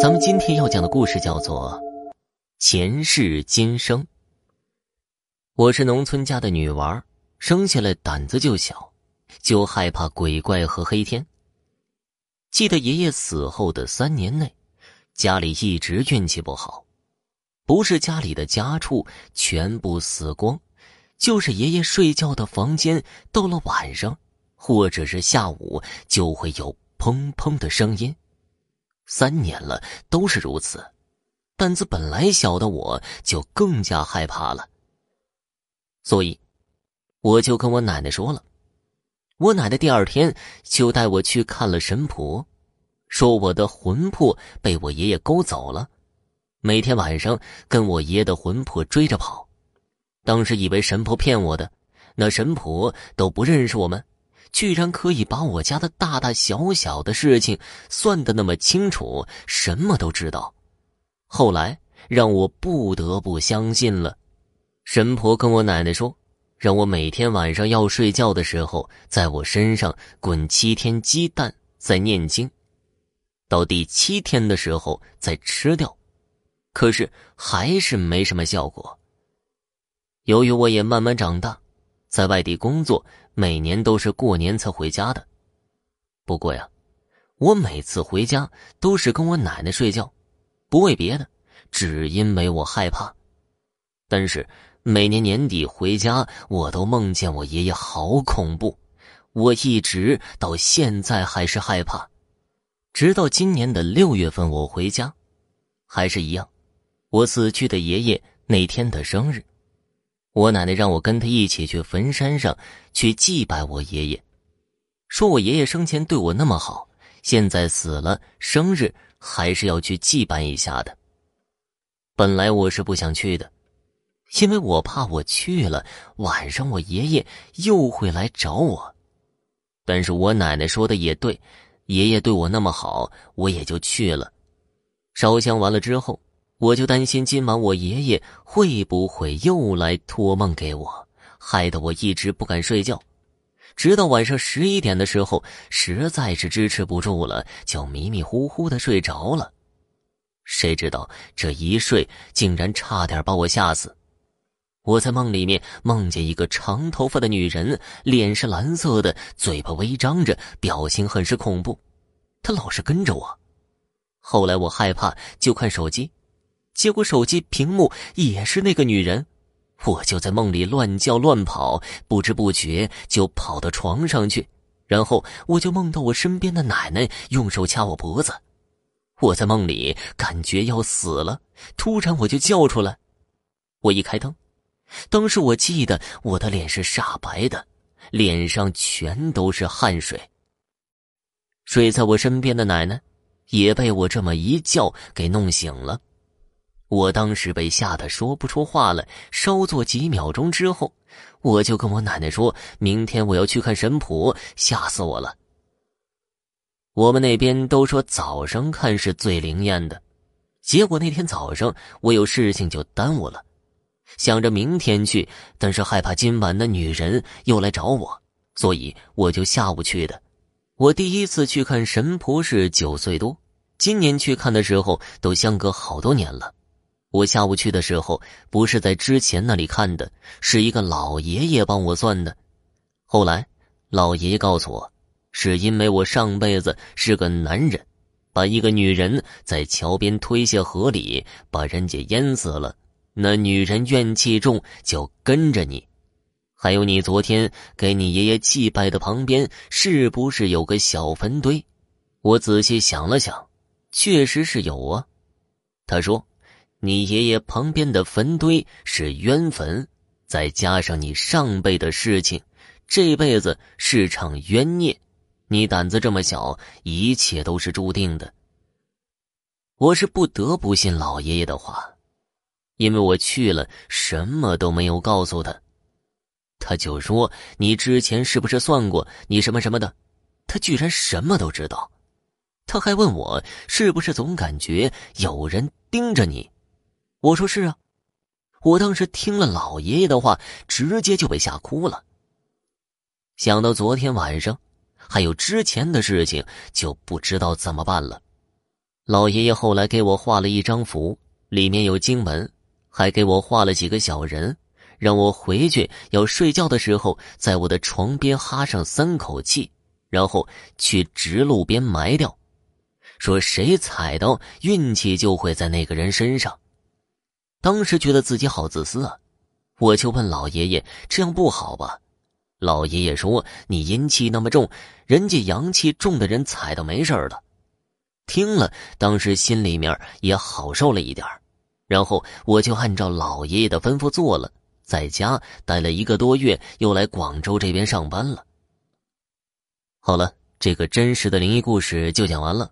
咱们今天要讲的故事叫做《前世今生》。我是农村家的女娃，生下来胆子就小，就害怕鬼怪和黑天。记得爷爷死后的三年内，家里一直运气不好，不是家里的家畜全部死光，就是爷爷睡觉的房间到了晚上，或者是下午就会有砰砰的声音。三年了都是如此，胆子本来小的我就更加害怕了。所以，我就跟我奶奶说了。我奶奶第二天就带我去看了神婆，说我的魂魄被我爷爷勾走了，每天晚上跟我爷爷的魂魄追着跑。当时以为神婆骗我的，那神婆都不认识我们。居然可以把我家的大大小小的事情算得那么清楚，什么都知道。后来让我不得不相信了。神婆跟我奶奶说，让我每天晚上要睡觉的时候，在我身上滚七天鸡蛋，再念经，到第七天的时候再吃掉。可是还是没什么效果。由于我也慢慢长大。在外地工作，每年都是过年才回家的。不过呀，我每次回家都是跟我奶奶睡觉，不为别的，只因为我害怕。但是每年年底回家，我都梦见我爷爷，好恐怖！我一直到现在还是害怕。直到今年的六月份，我回家，还是一样，我死去的爷爷那天的生日。我奶奶让我跟她一起去坟山上去祭拜我爷爷，说我爷爷生前对我那么好，现在死了，生日还是要去祭拜一下的。本来我是不想去的，因为我怕我去了晚上我爷爷又会来找我。但是我奶奶说的也对，爷爷对我那么好，我也就去了。烧香完了之后。我就担心今晚我爷爷会不会又来托梦给我，害得我一直不敢睡觉，直到晚上十一点的时候，实在是支持不住了，就迷迷糊糊的睡着了。谁知道这一睡，竟然差点把我吓死。我在梦里面梦见一个长头发的女人，脸是蓝色的，嘴巴微张着，表情很是恐怖。她老是跟着我。后来我害怕，就看手机。结果手机屏幕也是那个女人，我就在梦里乱叫乱跑，不知不觉就跑到床上去，然后我就梦到我身边的奶奶用手掐我脖子，我在梦里感觉要死了，突然我就叫出来，我一开灯，当时我记得我的脸是煞白的，脸上全都是汗水。睡在我身边的奶奶也被我这么一叫给弄醒了。我当时被吓得说不出话来，稍作几秒钟之后，我就跟我奶奶说：“明天我要去看神婆，吓死我了。”我们那边都说早上看是最灵验的，结果那天早上我有事情就耽误了，想着明天去，但是害怕今晚的女人又来找我，所以我就下午去的。我第一次去看神婆是九岁多，今年去看的时候都相隔好多年了。我下午去的时候，不是在之前那里看的，是一个老爷爷帮我算的。后来，老爷爷告诉我，是因为我上辈子是个男人，把一个女人在桥边推下河里，把人家淹死了。那女人怨气重，就跟着你。还有，你昨天给你爷爷祭拜的旁边，是不是有个小坟堆？我仔细想了想，确实是有啊。他说。你爷爷旁边的坟堆是冤坟，再加上你上辈的事情，这辈子是场冤孽。你胆子这么小，一切都是注定的。我是不得不信老爷爷的话，因为我去了，什么都没有告诉他。他就说：“你之前是不是算过你什么什么的？”他居然什么都知道。他还问我是不是总感觉有人盯着你。我说是啊，我当时听了老爷爷的话，直接就被吓哭了。想到昨天晚上，还有之前的事情，就不知道怎么办了。老爷爷后来给我画了一张符，里面有经文，还给我画了几个小人，让我回去要睡觉的时候，在我的床边哈上三口气，然后去直路边埋掉，说谁踩到运气就会在那个人身上。当时觉得自己好自私啊，我就问老爷爷：“这样不好吧？”老爷爷说：“你阴气那么重，人家阳气重的人踩到没事了。”听了，当时心里面也好受了一点然后我就按照老爷爷的吩咐做了，在家待了一个多月，又来广州这边上班了。好了，这个真实的灵异故事就讲完了。